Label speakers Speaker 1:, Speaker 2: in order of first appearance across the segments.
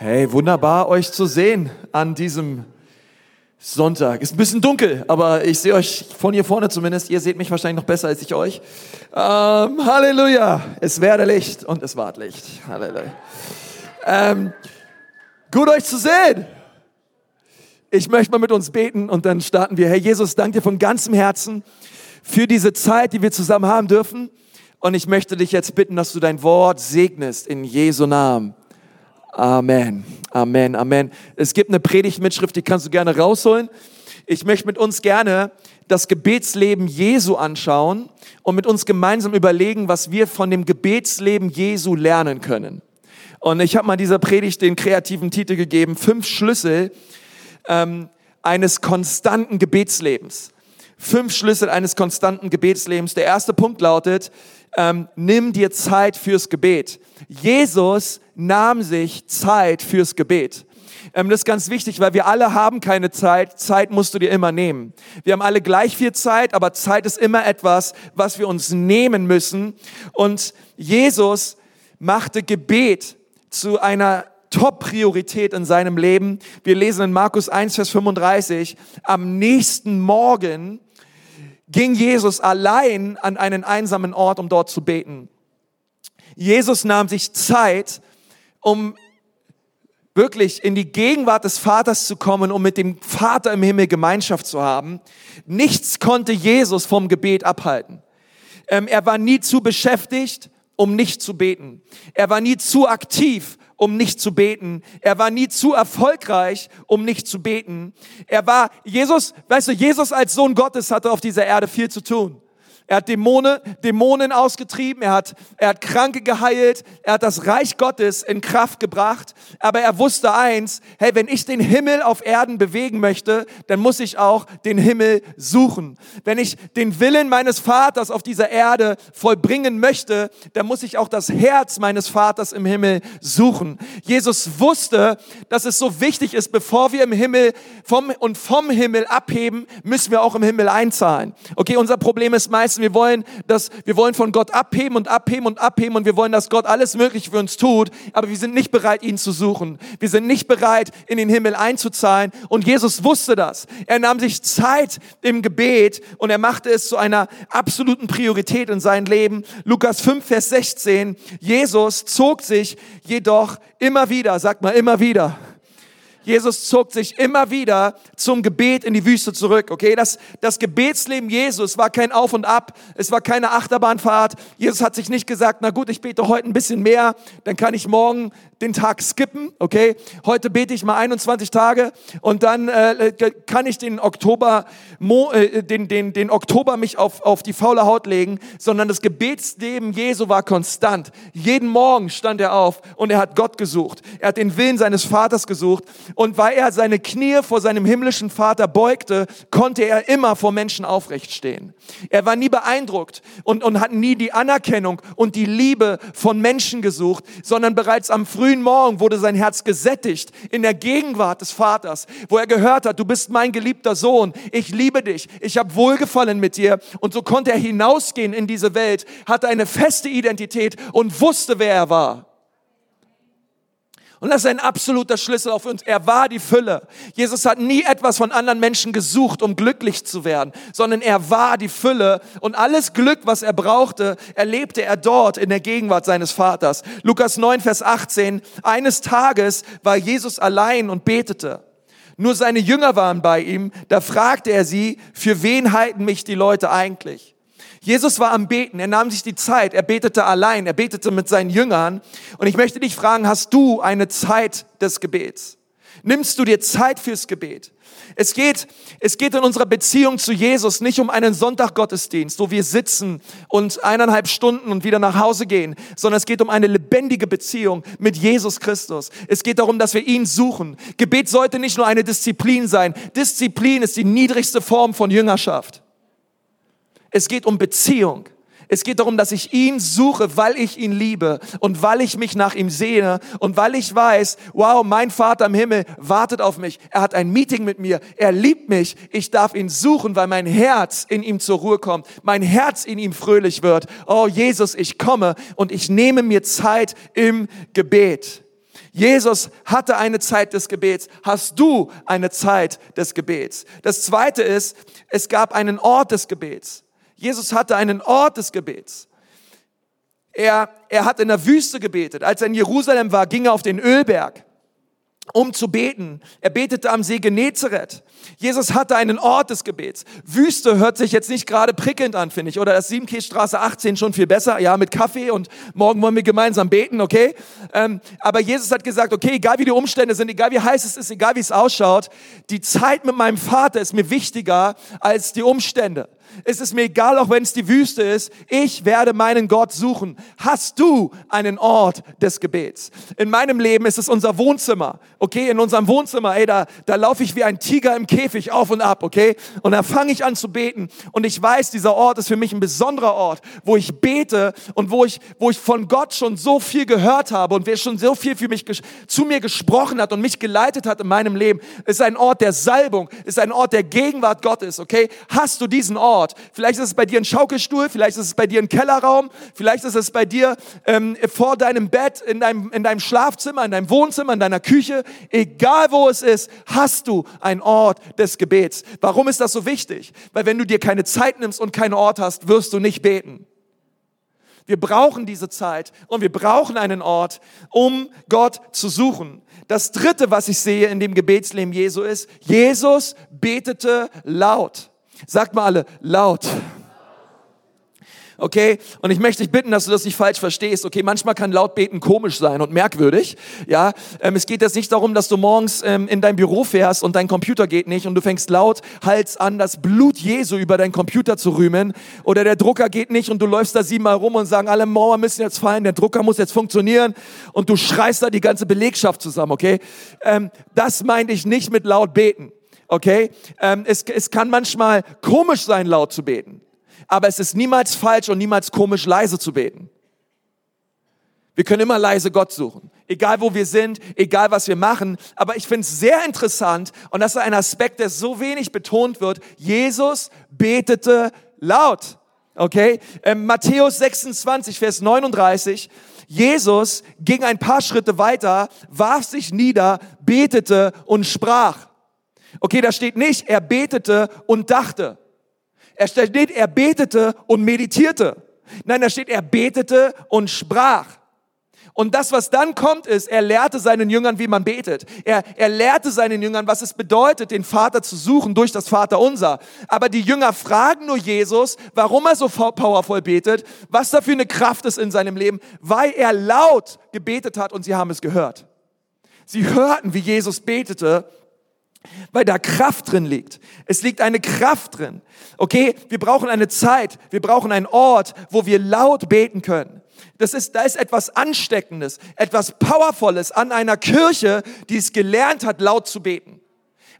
Speaker 1: Hey, wunderbar euch zu sehen an diesem Sonntag. Ist ein bisschen dunkel, aber ich sehe euch von hier vorne zumindest. Ihr seht mich wahrscheinlich noch besser als ich euch. Ähm, Halleluja. Es werde Licht und es ward Licht. Halleluja. Ähm, gut euch zu sehen. Ich möchte mal mit uns beten und dann starten wir. Herr Jesus, danke dir von ganzem Herzen für diese Zeit, die wir zusammen haben dürfen. Und ich möchte dich jetzt bitten, dass du dein Wort segnest in Jesu Namen. Amen, Amen, Amen. Es gibt eine Predigtmitschrift, die kannst du gerne rausholen. Ich möchte mit uns gerne das Gebetsleben Jesu anschauen und mit uns gemeinsam überlegen, was wir von dem Gebetsleben Jesu lernen können. Und ich habe mal dieser Predigt den kreativen Titel gegeben, fünf Schlüssel ähm, eines konstanten Gebetslebens. Fünf Schlüssel eines konstanten Gebetslebens. Der erste Punkt lautet, ähm, nimm dir Zeit fürs Gebet. Jesus nahm sich Zeit fürs Gebet. Ähm, das ist ganz wichtig, weil wir alle haben keine Zeit. Zeit musst du dir immer nehmen. Wir haben alle gleich viel Zeit, aber Zeit ist immer etwas, was wir uns nehmen müssen. Und Jesus machte Gebet zu einer Top-Priorität in seinem Leben. Wir lesen in Markus 1, Vers 35, am nächsten Morgen ging Jesus allein an einen einsamen Ort, um dort zu beten. Jesus nahm sich Zeit, um wirklich in die Gegenwart des Vaters zu kommen, um mit dem Vater im Himmel Gemeinschaft zu haben. Nichts konnte Jesus vom Gebet abhalten. Ähm, er war nie zu beschäftigt, um nicht zu beten. Er war nie zu aktiv, um nicht zu beten. Er war nie zu erfolgreich, um nicht zu beten. Er war, Jesus, weißt du, Jesus als Sohn Gottes hatte auf dieser Erde viel zu tun. Er hat Dämonen, Dämonen ausgetrieben, er hat, er hat Kranke geheilt, er hat das Reich Gottes in Kraft gebracht. Aber er wusste eins, hey, wenn ich den Himmel auf Erden bewegen möchte, dann muss ich auch den Himmel suchen. Wenn ich den Willen meines Vaters auf dieser Erde vollbringen möchte, dann muss ich auch das Herz meines Vaters im Himmel suchen. Jesus wusste, dass es so wichtig ist, bevor wir im Himmel vom und vom Himmel abheben, müssen wir auch im Himmel einzahlen. Okay, unser Problem ist meistens, wir wollen, dass, wir wollen von Gott abheben und abheben und abheben und wir wollen, dass Gott alles Mögliche für uns tut, aber wir sind nicht bereit, ihn zu suchen. Wir sind nicht bereit, in den Himmel einzuzahlen und Jesus wusste das. Er nahm sich Zeit im Gebet und er machte es zu einer absoluten Priorität in sein Leben. Lukas 5, Vers 16. Jesus zog sich jedoch immer wieder, sagt mal immer wieder, Jesus zog sich immer wieder zum Gebet in die Wüste zurück. Okay, das, das Gebetsleben Jesus war kein Auf und Ab, es war keine Achterbahnfahrt. Jesus hat sich nicht gesagt, na gut, ich bete heute ein bisschen mehr, dann kann ich morgen den Tag skippen, okay? Heute bete ich mal 21 Tage und dann äh, kann ich den Oktober, äh, den, den, den Oktober mich auf, auf die faule Haut legen, sondern das Gebetsleben Jesu war konstant. Jeden Morgen stand er auf und er hat Gott gesucht. Er hat den Willen seines Vaters gesucht und weil er seine Knie vor seinem himmlischen Vater beugte, konnte er immer vor Menschen aufrecht stehen. Er war nie beeindruckt und, und hat nie die Anerkennung und die Liebe von Menschen gesucht, sondern bereits am frühen Morgen wurde sein Herz gesättigt in der Gegenwart des Vaters, wo er gehört hat, du bist mein geliebter Sohn, ich liebe dich, ich habe Wohlgefallen mit dir. Und so konnte er hinausgehen in diese Welt, hatte eine feste Identität und wusste, wer er war. Und das ist ein absoluter Schlüssel auf uns. Er war die Fülle. Jesus hat nie etwas von anderen Menschen gesucht, um glücklich zu werden, sondern er war die Fülle. Und alles Glück, was er brauchte, erlebte er dort in der Gegenwart seines Vaters. Lukas 9, Vers 18. Eines Tages war Jesus allein und betete. Nur seine Jünger waren bei ihm. Da fragte er sie, für wen halten mich die Leute eigentlich? Jesus war am Beten, er nahm sich die Zeit, er betete allein, er betete mit seinen Jüngern. Und ich möchte dich fragen, hast du eine Zeit des Gebets? Nimmst du dir Zeit fürs Gebet? Es geht, es geht in unserer Beziehung zu Jesus nicht um einen Sonntaggottesdienst, wo wir sitzen und eineinhalb Stunden und wieder nach Hause gehen, sondern es geht um eine lebendige Beziehung mit Jesus Christus. Es geht darum, dass wir ihn suchen. Gebet sollte nicht nur eine Disziplin sein. Disziplin ist die niedrigste Form von Jüngerschaft. Es geht um Beziehung. Es geht darum, dass ich ihn suche, weil ich ihn liebe und weil ich mich nach ihm sehne und weil ich weiß, wow, mein Vater im Himmel wartet auf mich. Er hat ein Meeting mit mir. Er liebt mich. Ich darf ihn suchen, weil mein Herz in ihm zur Ruhe kommt. Mein Herz in ihm fröhlich wird. Oh Jesus, ich komme und ich nehme mir Zeit im Gebet. Jesus hatte eine Zeit des Gebets. Hast du eine Zeit des Gebets? Das zweite ist, es gab einen Ort des Gebets. Jesus hatte einen Ort des Gebets. Er, er hat in der Wüste gebetet. Als er in Jerusalem war, ging er auf den Ölberg um zu beten. Er betete am See Genezareth. Jesus hatte einen Ort des Gebets. Wüste hört sich jetzt nicht gerade prickelnd an, finde ich. Oder das Siebenkehlstraße 18 schon viel besser. Ja, mit Kaffee und morgen wollen wir gemeinsam beten, okay? Ähm, aber Jesus hat gesagt, okay, egal wie die Umstände sind, egal wie heiß es ist, egal wie es ausschaut, die Zeit mit meinem Vater ist mir wichtiger als die Umstände. Es ist mir egal, auch wenn es die Wüste ist. Ich werde meinen Gott suchen. Hast du einen Ort des Gebets? In meinem Leben ist es unser Wohnzimmer. Okay, in unserem Wohnzimmer, ey, da, da laufe ich wie ein Tiger im Käfig auf und ab, okay? Und da fange ich an zu beten. Und ich weiß, dieser Ort ist für mich ein besonderer Ort, wo ich bete und wo ich, wo ich von Gott schon so viel gehört habe und wer schon so viel für mich, zu mir gesprochen hat und mich geleitet hat in meinem Leben. Ist ein Ort der Salbung, ist ein Ort der Gegenwart Gottes, okay? Hast du diesen Ort? Ort. Vielleicht ist es bei dir ein Schaukelstuhl, vielleicht ist es bei dir ein Kellerraum, vielleicht ist es bei dir ähm, vor deinem Bett, in deinem, in deinem Schlafzimmer, in deinem Wohnzimmer, in deiner Küche. Egal wo es ist, hast du einen Ort des Gebets. Warum ist das so wichtig? Weil wenn du dir keine Zeit nimmst und keinen Ort hast, wirst du nicht beten. Wir brauchen diese Zeit und wir brauchen einen Ort, um Gott zu suchen. Das dritte, was ich sehe in dem Gebetsleben Jesu ist, Jesus betete laut. Sagt mal alle laut. Okay? Und ich möchte dich bitten, dass du das nicht falsch verstehst. Okay, manchmal kann laut beten komisch sein und merkwürdig. Ja, ähm, es geht jetzt nicht darum, dass du morgens ähm, in dein Büro fährst und dein Computer geht nicht und du fängst laut Hals an, das Blut Jesu über deinen Computer zu rühmen. Oder der Drucker geht nicht und du läufst da siebenmal rum und sagen, alle Mauern müssen jetzt fallen, der Drucker muss jetzt funktionieren und du schreist da die ganze Belegschaft zusammen. Okay? Ähm, das meinte ich nicht mit laut beten okay? Ähm, es, es kann manchmal komisch sein, laut zu beten. Aber es ist niemals falsch und niemals komisch, leise zu beten. Wir können immer leise Gott suchen. Egal wo wir sind, egal was wir machen. Aber ich finde es sehr interessant und das ist ein Aspekt, der so wenig betont wird. Jesus betete laut. Okay? Ähm, Matthäus 26, Vers 39. Jesus ging ein paar Schritte weiter, warf sich nieder, betete und sprach. Okay, da steht nicht, er betete und dachte. Er steht nicht, er betete und meditierte. Nein, da steht, er betete und sprach. Und das, was dann kommt, ist, er lehrte seinen Jüngern, wie man betet. Er, er lehrte seinen Jüngern, was es bedeutet, den Vater zu suchen durch das Vaterunser. Aber die Jünger fragen nur Jesus, warum er so powervoll betet, was da für eine Kraft ist in seinem Leben, weil er laut gebetet hat und sie haben es gehört. Sie hörten, wie Jesus betete weil da Kraft drin liegt. Es liegt eine Kraft drin. Okay, wir brauchen eine Zeit, wir brauchen einen Ort, wo wir laut beten können. Das ist, da ist etwas Ansteckendes, etwas Powervolles an einer Kirche, die es gelernt hat, laut zu beten.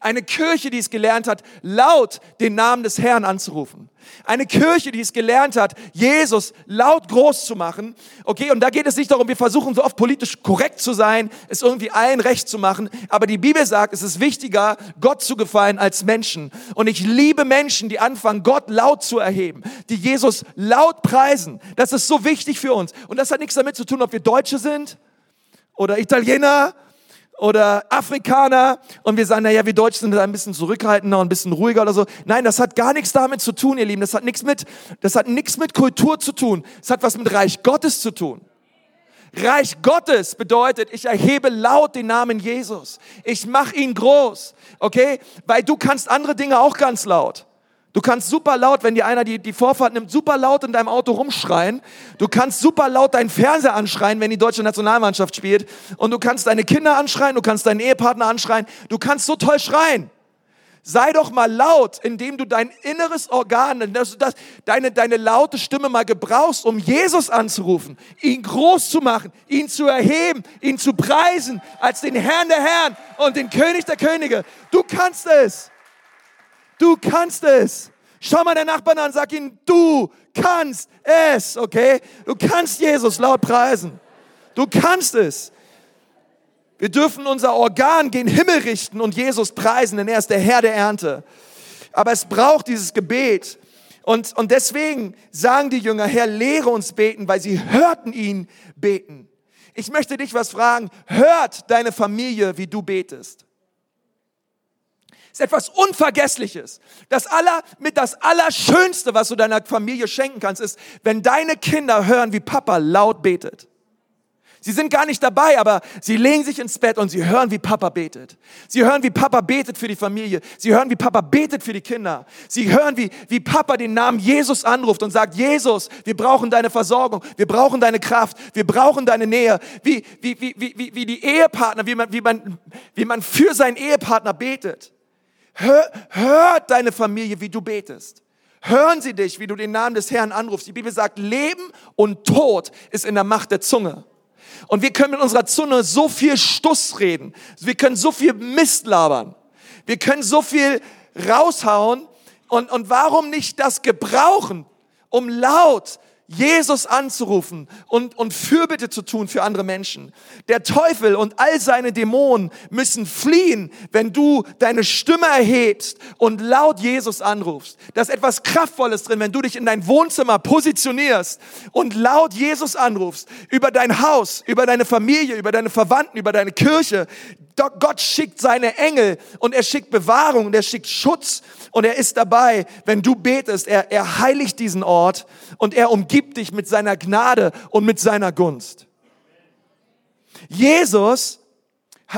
Speaker 1: Eine Kirche, die es gelernt hat, laut den Namen des Herrn anzurufen. Eine Kirche, die es gelernt hat, Jesus laut groß zu machen. Okay, und da geht es nicht darum, wir versuchen so oft politisch korrekt zu sein, es irgendwie allen recht zu machen. Aber die Bibel sagt, es ist wichtiger, Gott zu gefallen als Menschen. Und ich liebe Menschen, die anfangen, Gott laut zu erheben, die Jesus laut preisen. Das ist so wichtig für uns. Und das hat nichts damit zu tun, ob wir Deutsche sind oder Italiener oder Afrikaner und wir sagen, naja, wir Deutschen sind da ein bisschen zurückhaltender und ein bisschen ruhiger oder so. Nein, das hat gar nichts damit zu tun, ihr Lieben. Das hat nichts mit, das hat nichts mit Kultur zu tun. Das hat was mit Reich Gottes zu tun. Reich Gottes bedeutet, ich erhebe laut den Namen Jesus. Ich mache ihn groß, okay? Weil du kannst andere Dinge auch ganz laut. Du kannst super laut, wenn dir einer die, die Vorfahrt nimmt, super laut in deinem Auto rumschreien. Du kannst super laut deinen Fernseher anschreien, wenn die deutsche Nationalmannschaft spielt. Und du kannst deine Kinder anschreien, du kannst deinen Ehepartner anschreien. Du kannst so toll schreien. Sei doch mal laut, indem du dein inneres Organ, dass du das, deine, deine laute Stimme mal gebrauchst, um Jesus anzurufen, ihn groß zu machen, ihn zu erheben, ihn zu preisen als den Herrn der Herren und den König der Könige. Du kannst es. Du kannst es. Schau mal den Nachbarn an, sag ihm, du kannst es, okay? Du kannst Jesus laut preisen. Du kannst es. Wir dürfen unser Organ gen Himmel richten und Jesus preisen, denn er ist der Herr der Ernte. Aber es braucht dieses Gebet. Und, und deswegen sagen die Jünger, Herr, lehre uns beten, weil sie hörten ihn beten. Ich möchte dich was fragen. Hört deine Familie, wie du betest? Ist etwas Unvergessliches. Das aller, mit das Allerschönste, was du deiner Familie schenken kannst, ist, wenn deine Kinder hören, wie Papa laut betet. Sie sind gar nicht dabei, aber sie legen sich ins Bett und sie hören, wie Papa betet. Sie hören, wie Papa betet für die Familie. Sie hören, wie Papa betet für die Kinder. Sie hören, wie, wie Papa den Namen Jesus anruft und sagt, Jesus, wir brauchen deine Versorgung, wir brauchen deine Kraft, wir brauchen deine Nähe. Wie, wie, wie, wie, wie die Ehepartner, wie man, wie, man, wie man für seinen Ehepartner betet. Hör, hört deine Familie, wie du betest. Hören sie dich, wie du den Namen des Herrn anrufst. Die Bibel sagt, Leben und Tod ist in der Macht der Zunge. Und wir können mit unserer Zunge so viel Stuss reden. Wir können so viel Mist labern. Wir können so viel raushauen. Und, und warum nicht das gebrauchen, um laut Jesus anzurufen und, und Fürbitte zu tun für andere Menschen. Der Teufel und all seine Dämonen müssen fliehen, wenn du deine Stimme erhebst und laut Jesus anrufst. Da ist etwas Kraftvolles drin, wenn du dich in dein Wohnzimmer positionierst und laut Jesus anrufst über dein Haus, über deine Familie, über deine Verwandten, über deine Kirche. Gott schickt seine Engel und er schickt Bewahrung und er schickt Schutz und er ist dabei, wenn du betest. Er, er heiligt diesen Ort und er umgibt dich mit seiner Gnade und mit seiner Gunst. Jesus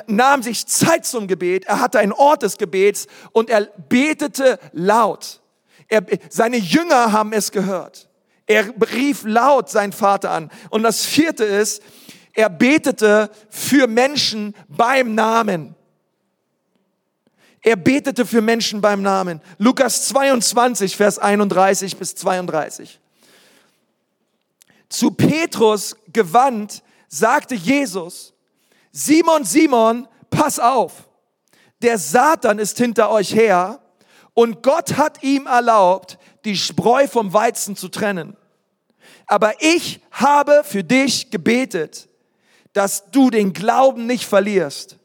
Speaker 1: nahm sich Zeit zum Gebet, er hatte einen Ort des Gebets und er betete laut. Er, seine Jünger haben es gehört. Er rief laut seinen Vater an. Und das vierte ist, er betete für Menschen beim Namen. Er betete für Menschen beim Namen. Lukas 22, Vers 31 bis 32. Zu Petrus gewandt sagte Jesus, Simon, Simon, pass auf, der Satan ist hinter euch her und Gott hat ihm erlaubt, die Spreu vom Weizen zu trennen. Aber ich habe für dich gebetet, dass du den Glauben nicht verlierst.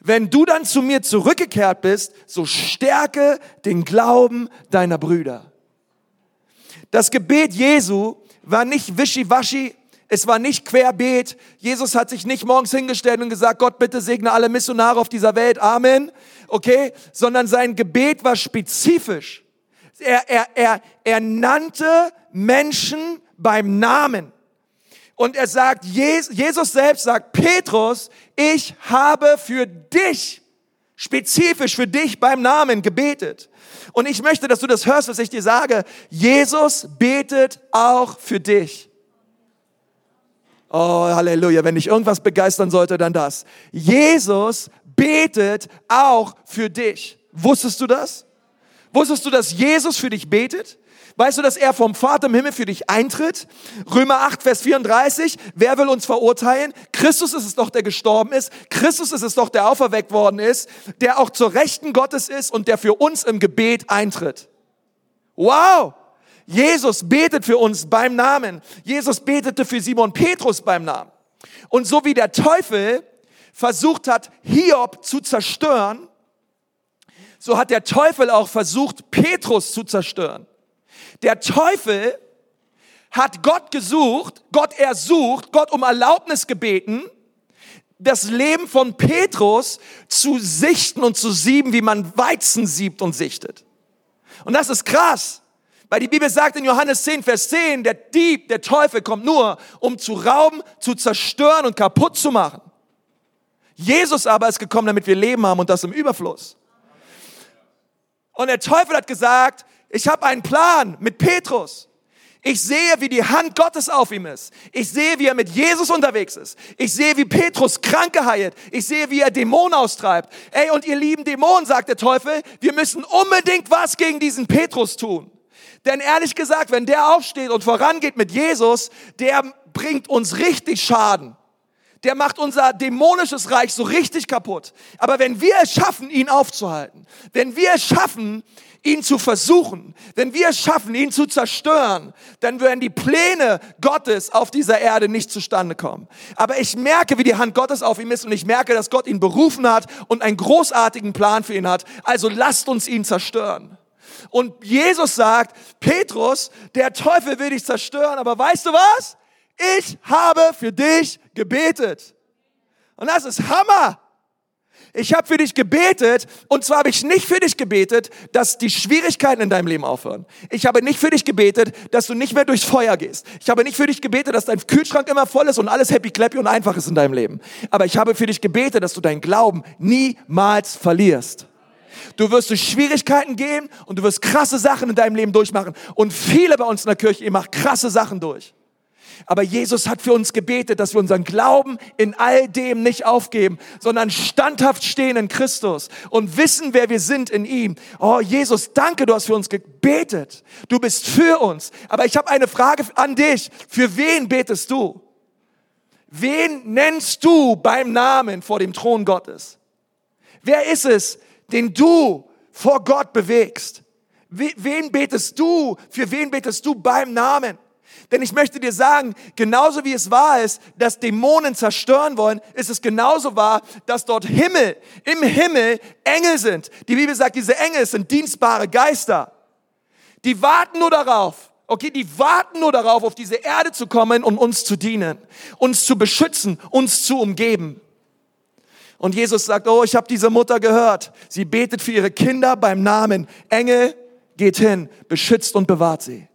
Speaker 1: Wenn du dann zu mir zurückgekehrt bist, so stärke den Glauben deiner Brüder. Das Gebet Jesu war nicht wischiwaschi, es war nicht querbeet. Jesus hat sich nicht morgens hingestellt und gesagt, Gott bitte segne alle Missionare auf dieser Welt, Amen, okay, sondern sein Gebet war spezifisch. Er, er, er, er nannte Menschen beim Namen. Und er sagt, Jesus selbst sagt, Petrus, ich habe für dich, spezifisch für dich beim Namen gebetet. Und ich möchte, dass du das hörst, was ich dir sage. Jesus betet auch für dich. Oh, Halleluja. Wenn dich irgendwas begeistern sollte, dann das. Jesus betet auch für dich. Wusstest du das? Wusstest du, dass Jesus für dich betet? Weißt du, dass er vom Vater im Himmel für dich eintritt? Römer 8, Vers 34. Wer will uns verurteilen? Christus ist es doch, der gestorben ist. Christus ist es doch, der auferweckt worden ist, der auch zur Rechten Gottes ist und der für uns im Gebet eintritt. Wow! Jesus betet für uns beim Namen. Jesus betete für Simon Petrus beim Namen. Und so wie der Teufel versucht hat, Hiob zu zerstören, so hat der Teufel auch versucht, Petrus zu zerstören. Der Teufel hat Gott gesucht, Gott ersucht, Gott um Erlaubnis gebeten, das Leben von Petrus zu sichten und zu sieben, wie man Weizen siebt und sichtet. Und das ist krass, weil die Bibel sagt in Johannes 10, Vers 10, der Dieb, der Teufel kommt nur, um zu rauben, zu zerstören und kaputt zu machen. Jesus aber ist gekommen, damit wir Leben haben und das im Überfluss. Und der Teufel hat gesagt, ich habe einen Plan mit Petrus. Ich sehe, wie die Hand Gottes auf ihm ist. Ich sehe, wie er mit Jesus unterwegs ist. Ich sehe, wie Petrus Kranke heilt. Ich sehe, wie er Dämonen austreibt. Ey, und ihr lieben Dämonen, sagt der Teufel, wir müssen unbedingt was gegen diesen Petrus tun. Denn ehrlich gesagt, wenn der aufsteht und vorangeht mit Jesus, der bringt uns richtig Schaden. Der macht unser dämonisches Reich so richtig kaputt. Aber wenn wir es schaffen, ihn aufzuhalten, wenn wir es schaffen, ihn zu versuchen, wenn wir es schaffen, ihn zu zerstören, dann werden die Pläne Gottes auf dieser Erde nicht zustande kommen. Aber ich merke, wie die Hand Gottes auf ihm ist und ich merke, dass Gott ihn berufen hat und einen großartigen Plan für ihn hat. Also lasst uns ihn zerstören. Und Jesus sagt, Petrus, der Teufel will dich zerstören, aber weißt du was? Ich habe für dich gebetet. Und das ist Hammer. Ich habe für dich gebetet und zwar habe ich nicht für dich gebetet, dass die Schwierigkeiten in deinem Leben aufhören. Ich habe nicht für dich gebetet, dass du nicht mehr durchs Feuer gehst. Ich habe nicht für dich gebetet, dass dein Kühlschrank immer voll ist und alles happy clappy und einfach ist in deinem Leben. Aber ich habe für dich gebetet, dass du deinen Glauben niemals verlierst. Du wirst durch Schwierigkeiten gehen und du wirst krasse Sachen in deinem Leben durchmachen. Und viele bei uns in der Kirche, ihr macht krasse Sachen durch. Aber Jesus hat für uns gebetet, dass wir unseren Glauben in all dem nicht aufgeben, sondern standhaft stehen in Christus und wissen, wer wir sind in ihm. Oh Jesus, danke, du hast für uns gebetet. Du bist für uns. Aber ich habe eine Frage an dich. Für wen betest du? Wen nennst du beim Namen vor dem Thron Gottes? Wer ist es, den du vor Gott bewegst? Wen betest du? Für wen betest du beim Namen? Denn ich möchte dir sagen, genauso wie es wahr ist, dass Dämonen zerstören wollen, ist es genauso wahr, dass dort Himmel, im Himmel Engel sind. Die Bibel sagt, diese Engel sind dienstbare Geister. Die warten nur darauf, okay, die warten nur darauf, auf diese Erde zu kommen und uns zu dienen, uns zu beschützen, uns zu umgeben. Und Jesus sagt, oh, ich habe diese Mutter gehört. Sie betet für ihre Kinder beim Namen. Engel, geht hin, beschützt und bewahrt sie.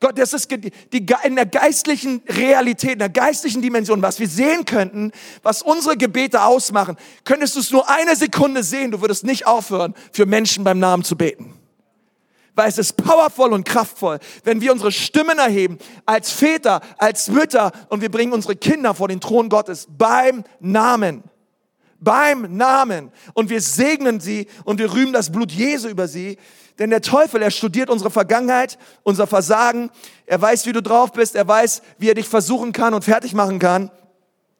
Speaker 1: Gott, das ist die, in der geistlichen Realität, in der geistlichen Dimension, was wir sehen könnten, was unsere Gebete ausmachen. Könntest du es nur eine Sekunde sehen, du würdest nicht aufhören, für Menschen beim Namen zu beten. Weil es ist powervoll und kraftvoll, wenn wir unsere Stimmen erheben, als Väter, als Mütter, und wir bringen unsere Kinder vor den Thron Gottes beim Namen beim Namen und wir segnen sie und wir rühmen das Blut Jesu über sie. Denn der Teufel, er studiert unsere Vergangenheit, unser Versagen. Er weiß, wie du drauf bist. Er weiß, wie er dich versuchen kann und fertig machen kann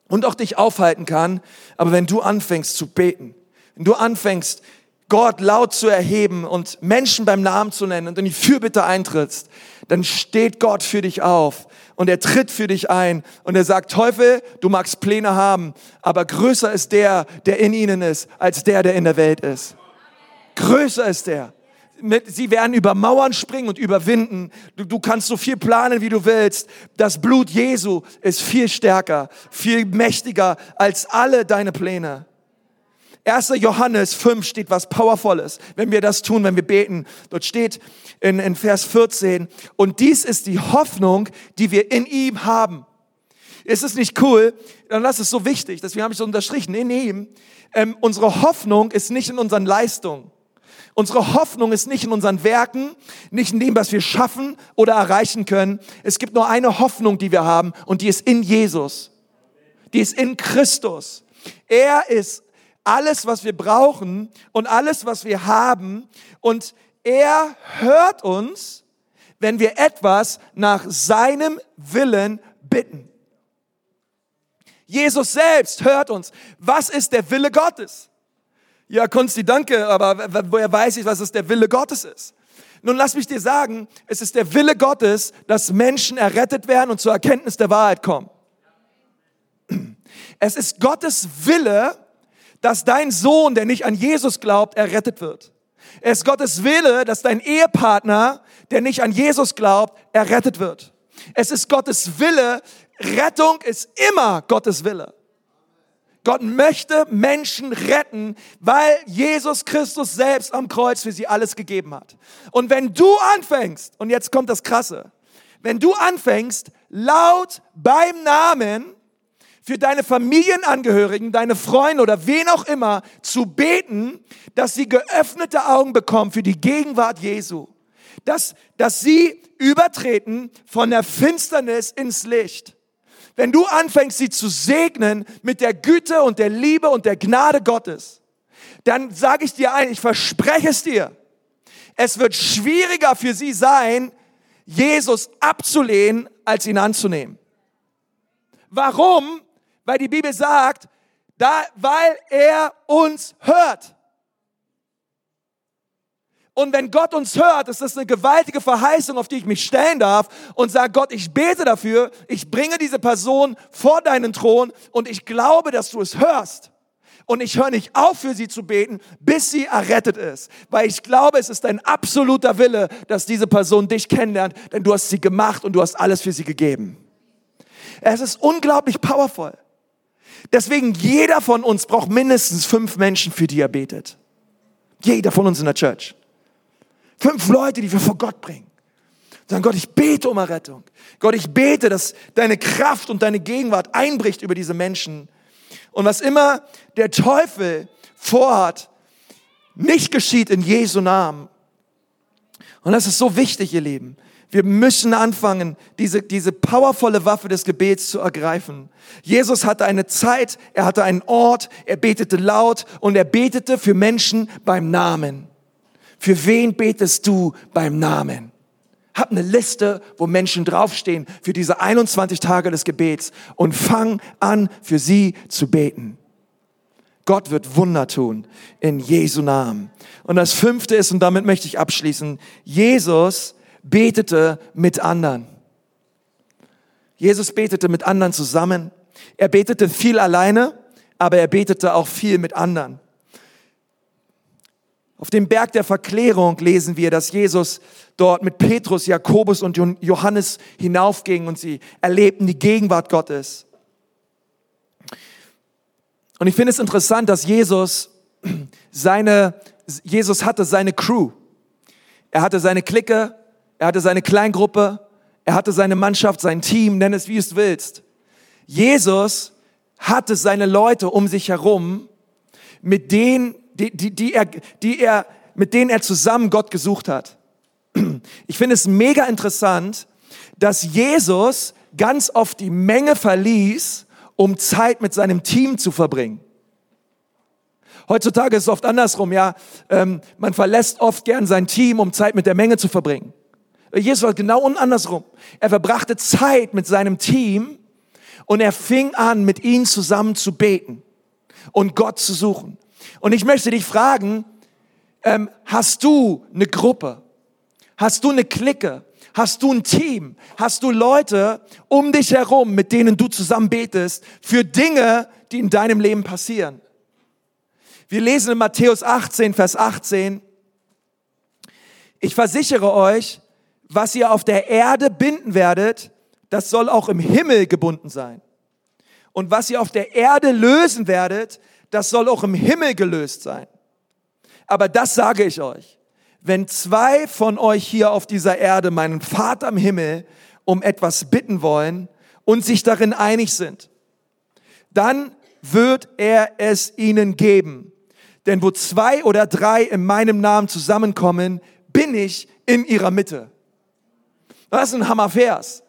Speaker 1: und auch dich aufhalten kann. Aber wenn du anfängst zu beten, wenn du anfängst, Gott laut zu erheben und Menschen beim Namen zu nennen und in die Fürbitte eintrittst, dann steht Gott für dich auf und er tritt für dich ein und er sagt, Teufel, du magst Pläne haben, aber größer ist der, der in ihnen ist, als der, der in der Welt ist. Größer ist der sie werden über Mauern springen und überwinden. Du, du kannst so viel planen, wie du willst. Das Blut Jesu ist viel stärker, viel mächtiger als alle deine Pläne. 1. Johannes 5 steht was Powervolles, wenn wir das tun, wenn wir beten. Dort steht in, in Vers 14, und dies ist die Hoffnung, die wir in ihm haben. Ist es nicht cool? Dann das ist so wichtig, deswegen habe ich so unterstrichen, in ihm. Ähm, unsere Hoffnung ist nicht in unseren Leistungen. Unsere Hoffnung ist nicht in unseren Werken, nicht in dem, was wir schaffen oder erreichen können. Es gibt nur eine Hoffnung, die wir haben und die ist in Jesus. Die ist in Christus. Er ist alles, was wir brauchen und alles, was wir haben und er hört uns, wenn wir etwas nach seinem Willen bitten. Jesus selbst hört uns. Was ist der Wille Gottes? Ja, Konsti, danke, aber woher weiß ich, was es der Wille Gottes ist? Nun lass mich dir sagen, es ist der Wille Gottes, dass Menschen errettet werden und zur Erkenntnis der Wahrheit kommen. Es ist Gottes Wille, dass dein Sohn, der nicht an Jesus glaubt, errettet wird. Es ist Gottes Wille, dass dein Ehepartner, der nicht an Jesus glaubt, errettet wird. Es ist Gottes Wille, Rettung ist immer Gottes Wille. Gott möchte Menschen retten, weil Jesus Christus selbst am Kreuz für sie alles gegeben hat. Und wenn du anfängst, und jetzt kommt das Krasse, wenn du anfängst, laut beim Namen für deine Familienangehörigen, deine Freunde oder wen auch immer zu beten, dass sie geöffnete Augen bekommen für die Gegenwart Jesu. Dass, dass sie übertreten von der Finsternis ins Licht wenn du anfängst, sie zu segnen mit der Güte und der Liebe und der Gnade Gottes, dann sage ich dir ein, ich verspreche es dir, es wird schwieriger für sie sein, Jesus abzulehnen, als ihn anzunehmen. Warum? Weil die Bibel sagt, da, weil er uns hört. Und wenn Gott uns hört, ist das eine gewaltige Verheißung, auf die ich mich stellen darf und sage, Gott, ich bete dafür, ich bringe diese Person vor deinen Thron und ich glaube, dass du es hörst. Und ich höre nicht auf, für sie zu beten, bis sie errettet ist. Weil ich glaube, es ist dein absoluter Wille, dass diese Person dich kennenlernt, denn du hast sie gemacht und du hast alles für sie gegeben. Es ist unglaublich powerful. Deswegen jeder von uns braucht mindestens fünf Menschen, für die er betet. Jeder von uns in der Church. Fünf Leute, die wir vor Gott bringen. Sagen, Gott, ich bete um Errettung. Gott, ich bete, dass deine Kraft und deine Gegenwart einbricht über diese Menschen. Und was immer der Teufel vorhat, nicht geschieht in Jesu Namen. Und das ist so wichtig, ihr Lieben. Wir müssen anfangen, diese, diese powervolle Waffe des Gebets zu ergreifen. Jesus hatte eine Zeit, er hatte einen Ort, er betete laut und er betete für Menschen beim Namen. Für wen betest du beim Namen? Hab eine Liste, wo Menschen draufstehen für diese 21 Tage des Gebets und fang an, für sie zu beten. Gott wird Wunder tun in Jesu Namen. Und das fünfte ist, und damit möchte ich abschließen, Jesus betete mit anderen. Jesus betete mit anderen zusammen. Er betete viel alleine, aber er betete auch viel mit anderen. Auf dem Berg der Verklärung lesen wir, dass Jesus dort mit Petrus, Jakobus und Johannes hinaufging und sie erlebten die Gegenwart Gottes. Und ich finde es interessant, dass Jesus seine, Jesus hatte seine Crew. Er hatte seine Clique, er hatte seine Kleingruppe, er hatte seine Mannschaft, sein Team, nenn es wie es willst. Jesus hatte seine Leute um sich herum, mit denen, die, die, die er, die er, mit denen er zusammen Gott gesucht hat. Ich finde es mega interessant, dass Jesus ganz oft die Menge verließ, um Zeit mit seinem Team zu verbringen. Heutzutage ist es oft andersrum, ja. Ähm, man verlässt oft gern sein Team, um Zeit mit der Menge zu verbringen. Jesus war genau andersrum. Er verbrachte Zeit mit seinem Team und er fing an, mit ihnen zusammen zu beten und Gott zu suchen. Und ich möchte dich fragen, ähm, hast du eine Gruppe? Hast du eine Clique? Hast du ein Team? Hast du Leute um dich herum, mit denen du zusammen betest, für Dinge, die in deinem Leben passieren? Wir lesen in Matthäus 18, Vers 18, ich versichere euch, was ihr auf der Erde binden werdet, das soll auch im Himmel gebunden sein. Und was ihr auf der Erde lösen werdet, das soll auch im Himmel gelöst sein. Aber das sage ich euch. Wenn zwei von euch hier auf dieser Erde meinen Vater im Himmel um etwas bitten wollen und sich darin einig sind, dann wird er es ihnen geben. Denn wo zwei oder drei in meinem Namen zusammenkommen, bin ich in ihrer Mitte. Das ist ein Hammervers.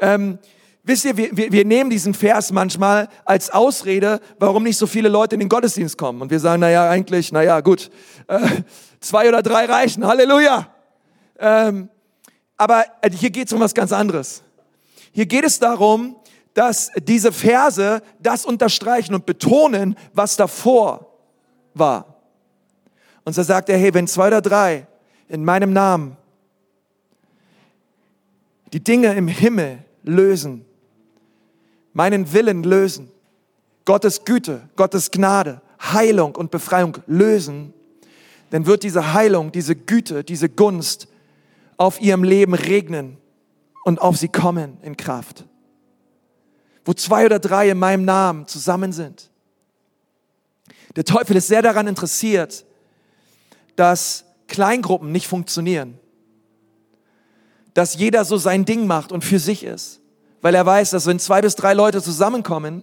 Speaker 1: Ähm, wisst ihr, wir, wir, wir nehmen diesen Vers manchmal als Ausrede, warum nicht so viele Leute in den Gottesdienst kommen. Und wir sagen, naja, eigentlich, naja, gut, äh, zwei oder drei reichen, Halleluja. Ähm, aber äh, hier geht es um was ganz anderes. Hier geht es darum, dass diese Verse das unterstreichen und betonen, was davor war. Und so sagt er, hey, wenn zwei oder drei in meinem Namen die Dinge im Himmel lösen, meinen Willen lösen, Gottes Güte, Gottes Gnade, Heilung und Befreiung lösen, dann wird diese Heilung, diese Güte, diese Gunst auf ihrem Leben regnen und auf sie kommen in Kraft. Wo zwei oder drei in meinem Namen zusammen sind. Der Teufel ist sehr daran interessiert, dass Kleingruppen nicht funktionieren dass jeder so sein Ding macht und für sich ist. Weil er weiß, dass wenn zwei bis drei Leute zusammenkommen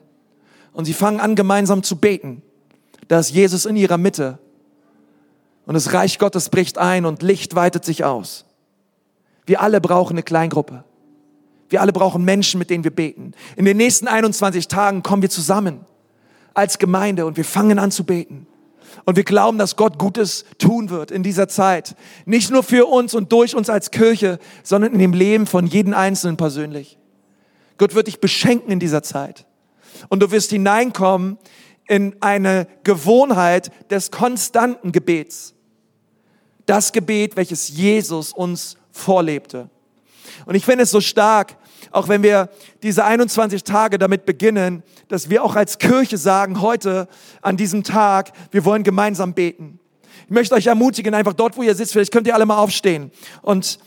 Speaker 1: und sie fangen an, gemeinsam zu beten, da ist Jesus in ihrer Mitte und das Reich Gottes bricht ein und Licht weitet sich aus. Wir alle brauchen eine Kleingruppe. Wir alle brauchen Menschen, mit denen wir beten. In den nächsten 21 Tagen kommen wir zusammen als Gemeinde und wir fangen an zu beten. Und wir glauben, dass Gott Gutes tun wird in dieser Zeit. Nicht nur für uns und durch uns als Kirche, sondern in dem Leben von jedem Einzelnen persönlich. Gott wird dich beschenken in dieser Zeit. Und du wirst hineinkommen in eine Gewohnheit des konstanten Gebets. Das Gebet, welches Jesus uns vorlebte. Und ich finde es so stark, auch wenn wir diese 21 Tage damit beginnen, dass wir auch als Kirche sagen, heute an diesem Tag, wir wollen gemeinsam beten. Ich möchte euch ermutigen, einfach dort, wo ihr sitzt, vielleicht könnt ihr alle mal aufstehen. Und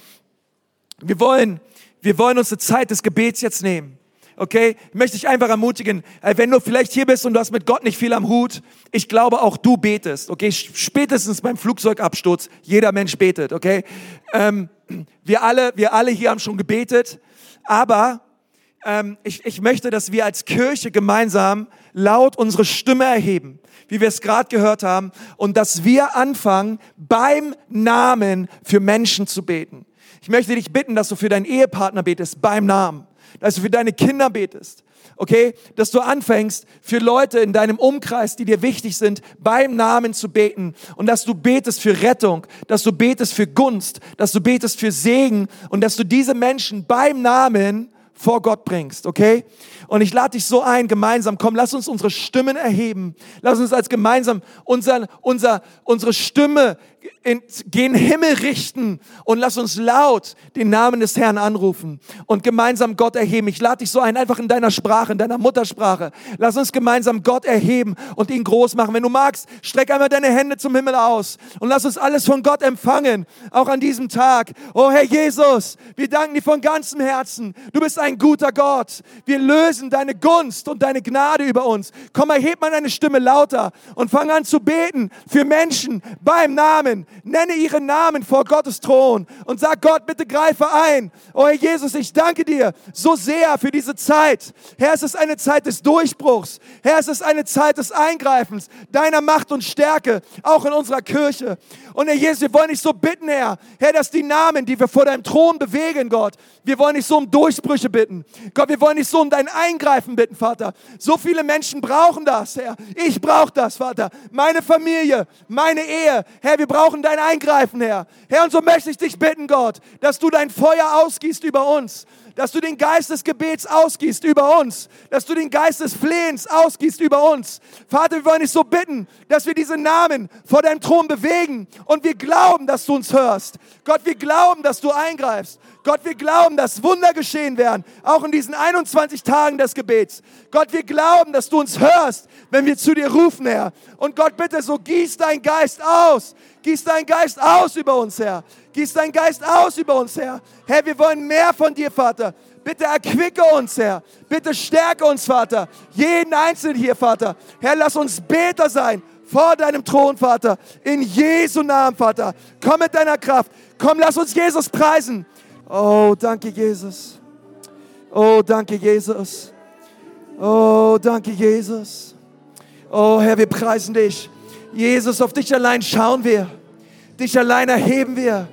Speaker 1: wir wollen, wir wollen uns eine Zeit des Gebets jetzt nehmen. Okay? Ich möchte dich einfach ermutigen, äh, wenn du vielleicht hier bist und du hast mit Gott nicht viel am Hut, ich glaube auch du betest. Okay? Spätestens beim Flugzeugabsturz, jeder Mensch betet. Okay? Ähm, wir alle, wir alle hier haben schon gebetet, aber ähm, ich, ich möchte, dass wir als Kirche gemeinsam laut unsere Stimme erheben, wie wir es gerade gehört haben, und dass wir anfangen, beim Namen für Menschen zu beten. Ich möchte dich bitten, dass du für deinen Ehepartner betest, beim Namen, dass du für deine Kinder betest, okay? Dass du anfängst, für Leute in deinem Umkreis, die dir wichtig sind, beim Namen zu beten. Und dass du betest für Rettung, dass du betest für Gunst, dass du betest für Segen. Und dass du diese Menschen beim Namen vor Gott bringst, okay? Und ich lade dich so ein, gemeinsam, komm, lass uns unsere Stimmen erheben. Lass uns als gemeinsam unser, unser, unsere Stimme in, gen Himmel richten und lass uns laut den Namen des Herrn anrufen und gemeinsam Gott erheben. Ich lade dich so ein, einfach in deiner Sprache, in deiner Muttersprache. Lass uns gemeinsam Gott erheben und ihn groß machen. Wenn du magst, streck einmal deine Hände zum Himmel aus und lass uns alles von Gott empfangen, auch an diesem Tag. Oh Herr Jesus, wir danken dir von ganzem Herzen. Du bist ein guter Gott. Wir lösen deine Gunst und deine Gnade über uns. Komm, erheb mal deine Stimme lauter und fang an zu beten für Menschen beim Namen Nenne ihren Namen vor Gottes Thron und sag Gott, bitte greife ein. Oh Herr Jesus, ich danke dir so sehr für diese Zeit. Herr, es ist eine Zeit des Durchbruchs. Herr, es ist eine Zeit des Eingreifens, deiner Macht und Stärke, auch in unserer Kirche. Und Herr Jesus, wir wollen dich so bitten, Herr, Herr, dass die Namen, die wir vor deinem Thron bewegen, Gott, wir wollen dich so um Durchbrüche bitten. Gott, wir wollen dich so um dein Eingreifen bitten, Vater. So viele Menschen brauchen das, Herr. Ich brauche das, Vater. Meine Familie, meine Ehe. Herr, wir brauchen dein Eingreifen, Herr. Herr, und so möchte ich dich bitten, Gott, dass du dein Feuer ausgießt über uns dass du den Geist des Gebets ausgießt über uns, dass du den Geist des Flehens ausgießt über uns. Vater, wir wollen dich so bitten, dass wir diese Namen vor deinem Thron bewegen und wir glauben, dass du uns hörst. Gott, wir glauben, dass du eingreifst. Gott, wir glauben, dass Wunder geschehen werden, auch in diesen 21 Tagen des Gebets. Gott, wir glauben, dass du uns hörst, wenn wir zu dir rufen, Herr. Und Gott, bitte so gieß dein Geist aus. Gieß dein Geist aus über uns, Herr. Gieß dein Geist aus über uns, Herr. Herr, wir wollen mehr von dir, Vater. Bitte erquicke uns, Herr. Bitte stärke uns, Vater. Jeden Einzelnen hier, Vater. Herr, lass uns Beter sein vor deinem Thron, Vater. In Jesu Namen, Vater. Komm mit deiner Kraft. Komm, lass uns Jesus preisen. Oh, danke, Jesus. Oh, danke, Jesus. Oh, danke, Jesus. Oh, Herr, wir preisen dich. Jesus, auf dich allein schauen wir. Dich allein erheben wir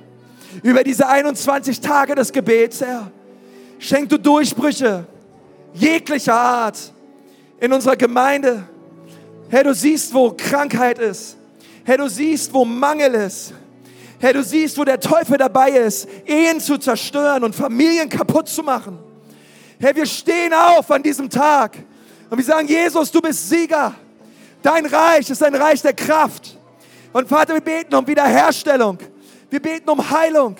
Speaker 1: über diese 21 Tage des Gebets, Herr. Schenk du Durchbrüche jeglicher Art in unserer Gemeinde. Herr, du siehst, wo Krankheit ist. Herr, du siehst, wo Mangel ist. Herr, du siehst, wo der Teufel dabei ist, Ehen zu zerstören und Familien kaputt zu machen. Herr, wir stehen auf an diesem Tag und wir sagen, Jesus, du bist Sieger. Dein Reich ist ein Reich der Kraft. Und Vater, wir beten um Wiederherstellung. Wir beten um Heilung.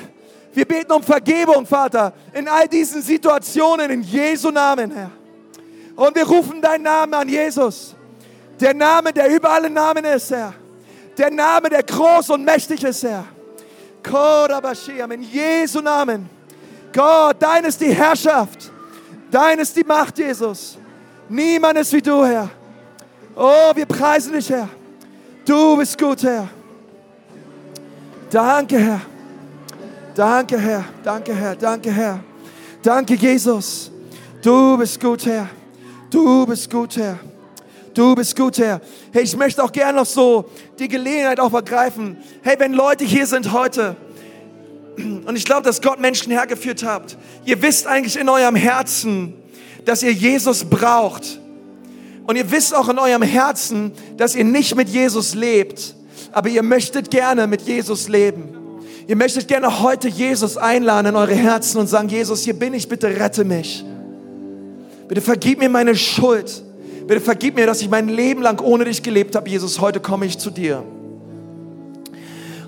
Speaker 1: Wir beten um Vergebung, Vater, in all diesen Situationen, in Jesu Namen, Herr. Und wir rufen deinen Namen an, Jesus. Der Name, der über alle Namen ist, Herr. Der Name, der groß und mächtig ist, Herr. In Jesu Namen. Gott, dein ist die Herrschaft. Dein ist die Macht, Jesus. Niemand ist wie du, Herr. Oh, wir preisen dich, Herr. Du bist gut, Herr. Danke, Herr. Danke, Herr. Danke, Herr. Danke, Herr. Danke, Jesus. Du bist gut, Herr. Du bist gut, Herr. Du bist gut, Herr. Hey, ich möchte auch gerne noch so die Gelegenheit auch ergreifen. Hey, wenn Leute hier sind heute, und ich glaube, dass Gott Menschen hergeführt habt, ihr wisst eigentlich in eurem Herzen, dass ihr Jesus braucht. Und ihr wisst auch in eurem Herzen, dass ihr nicht mit Jesus lebt, aber ihr möchtet gerne mit Jesus leben. Ihr möchtet gerne heute Jesus einladen in eure Herzen und sagen, Jesus, hier bin ich, bitte rette mich. Bitte vergib mir meine Schuld. Bitte vergib mir, dass ich mein Leben lang ohne dich gelebt habe, Jesus. Heute komme ich zu dir.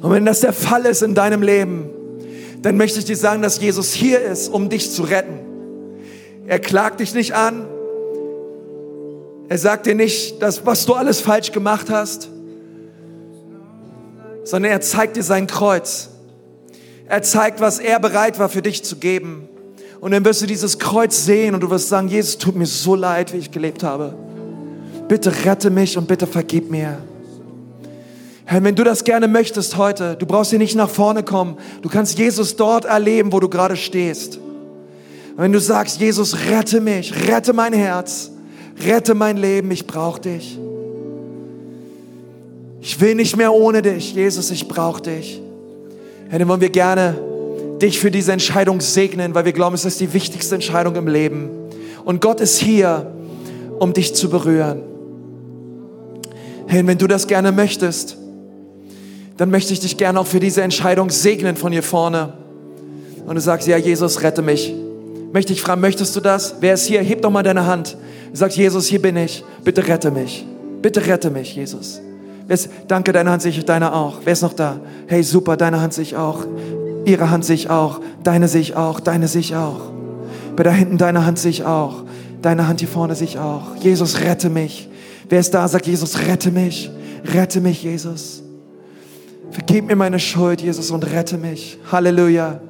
Speaker 1: Und wenn das der Fall ist in deinem Leben, dann möchte ich dir sagen, dass Jesus hier ist, um dich zu retten. Er klagt dich nicht an. Er sagt dir nicht, dass, was du alles falsch gemacht hast sondern er zeigt dir sein Kreuz. Er zeigt, was er bereit war für dich zu geben. Und dann wirst du dieses Kreuz sehen und du wirst sagen, Jesus, tut mir so leid, wie ich gelebt habe. Bitte rette mich und bitte vergib mir. Herr, wenn du das gerne möchtest heute, du brauchst hier nicht nach vorne kommen. Du kannst Jesus dort erleben, wo du gerade stehst. Und wenn du sagst, Jesus, rette mich, rette mein Herz, rette mein Leben, ich brauche dich. Ich will nicht mehr ohne dich. Jesus, ich brauche dich. Herr, dann wollen wir gerne dich für diese Entscheidung segnen, weil wir glauben, es ist die wichtigste Entscheidung im Leben. Und Gott ist hier, um dich zu berühren. Herr, wenn du das gerne möchtest, dann möchte ich dich gerne auch für diese Entscheidung segnen von hier vorne. Und du sagst, ja, Jesus, rette mich. Möchte ich fragen, möchtest du das? Wer ist hier? Heb doch mal deine Hand. Sagst, Jesus, hier bin ich. Bitte rette mich. Bitte rette mich, Jesus. Ist, danke, deine Hand sehe ich, deine auch. Wer ist noch da? Hey, super, deine Hand sehe ich auch. Ihre Hand sehe ich auch. Deine sehe ich auch. Deine sehe ich auch. Bei da hinten deine Hand sehe ich auch. Deine Hand hier vorne sehe ich auch. Jesus, rette mich. Wer ist da? Sagt Jesus, rette mich. Rette mich, Jesus. Vergib mir meine Schuld, Jesus, und rette mich. Halleluja.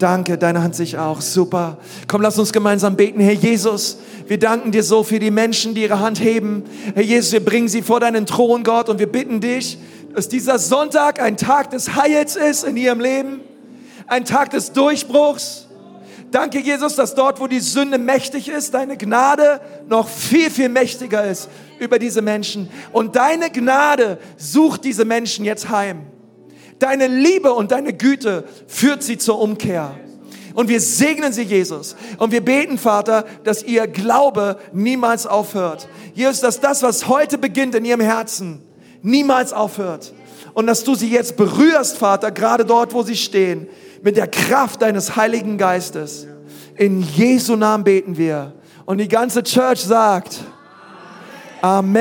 Speaker 1: Danke, deine Hand sich auch. Super. Komm, lass uns gemeinsam beten. Herr Jesus, wir danken dir so für die Menschen, die ihre Hand heben. Herr Jesus, wir bringen sie vor deinen Thron, Gott, und wir bitten dich, dass dieser Sonntag ein Tag des Heils ist in ihrem Leben, ein Tag des Durchbruchs. Danke, Jesus, dass dort, wo die Sünde mächtig ist, deine Gnade noch viel, viel mächtiger ist über diese Menschen. Und deine Gnade sucht diese Menschen jetzt heim. Deine Liebe und deine Güte führt sie zur Umkehr. Und wir segnen sie, Jesus. Und wir beten, Vater, dass ihr Glaube niemals aufhört. Jesus, dass das, was heute beginnt in ihrem Herzen, niemals aufhört. Und dass du sie jetzt berührst, Vater, gerade dort, wo sie stehen, mit der Kraft deines Heiligen Geistes. In Jesu Namen beten wir. Und die ganze Church sagt, Amen.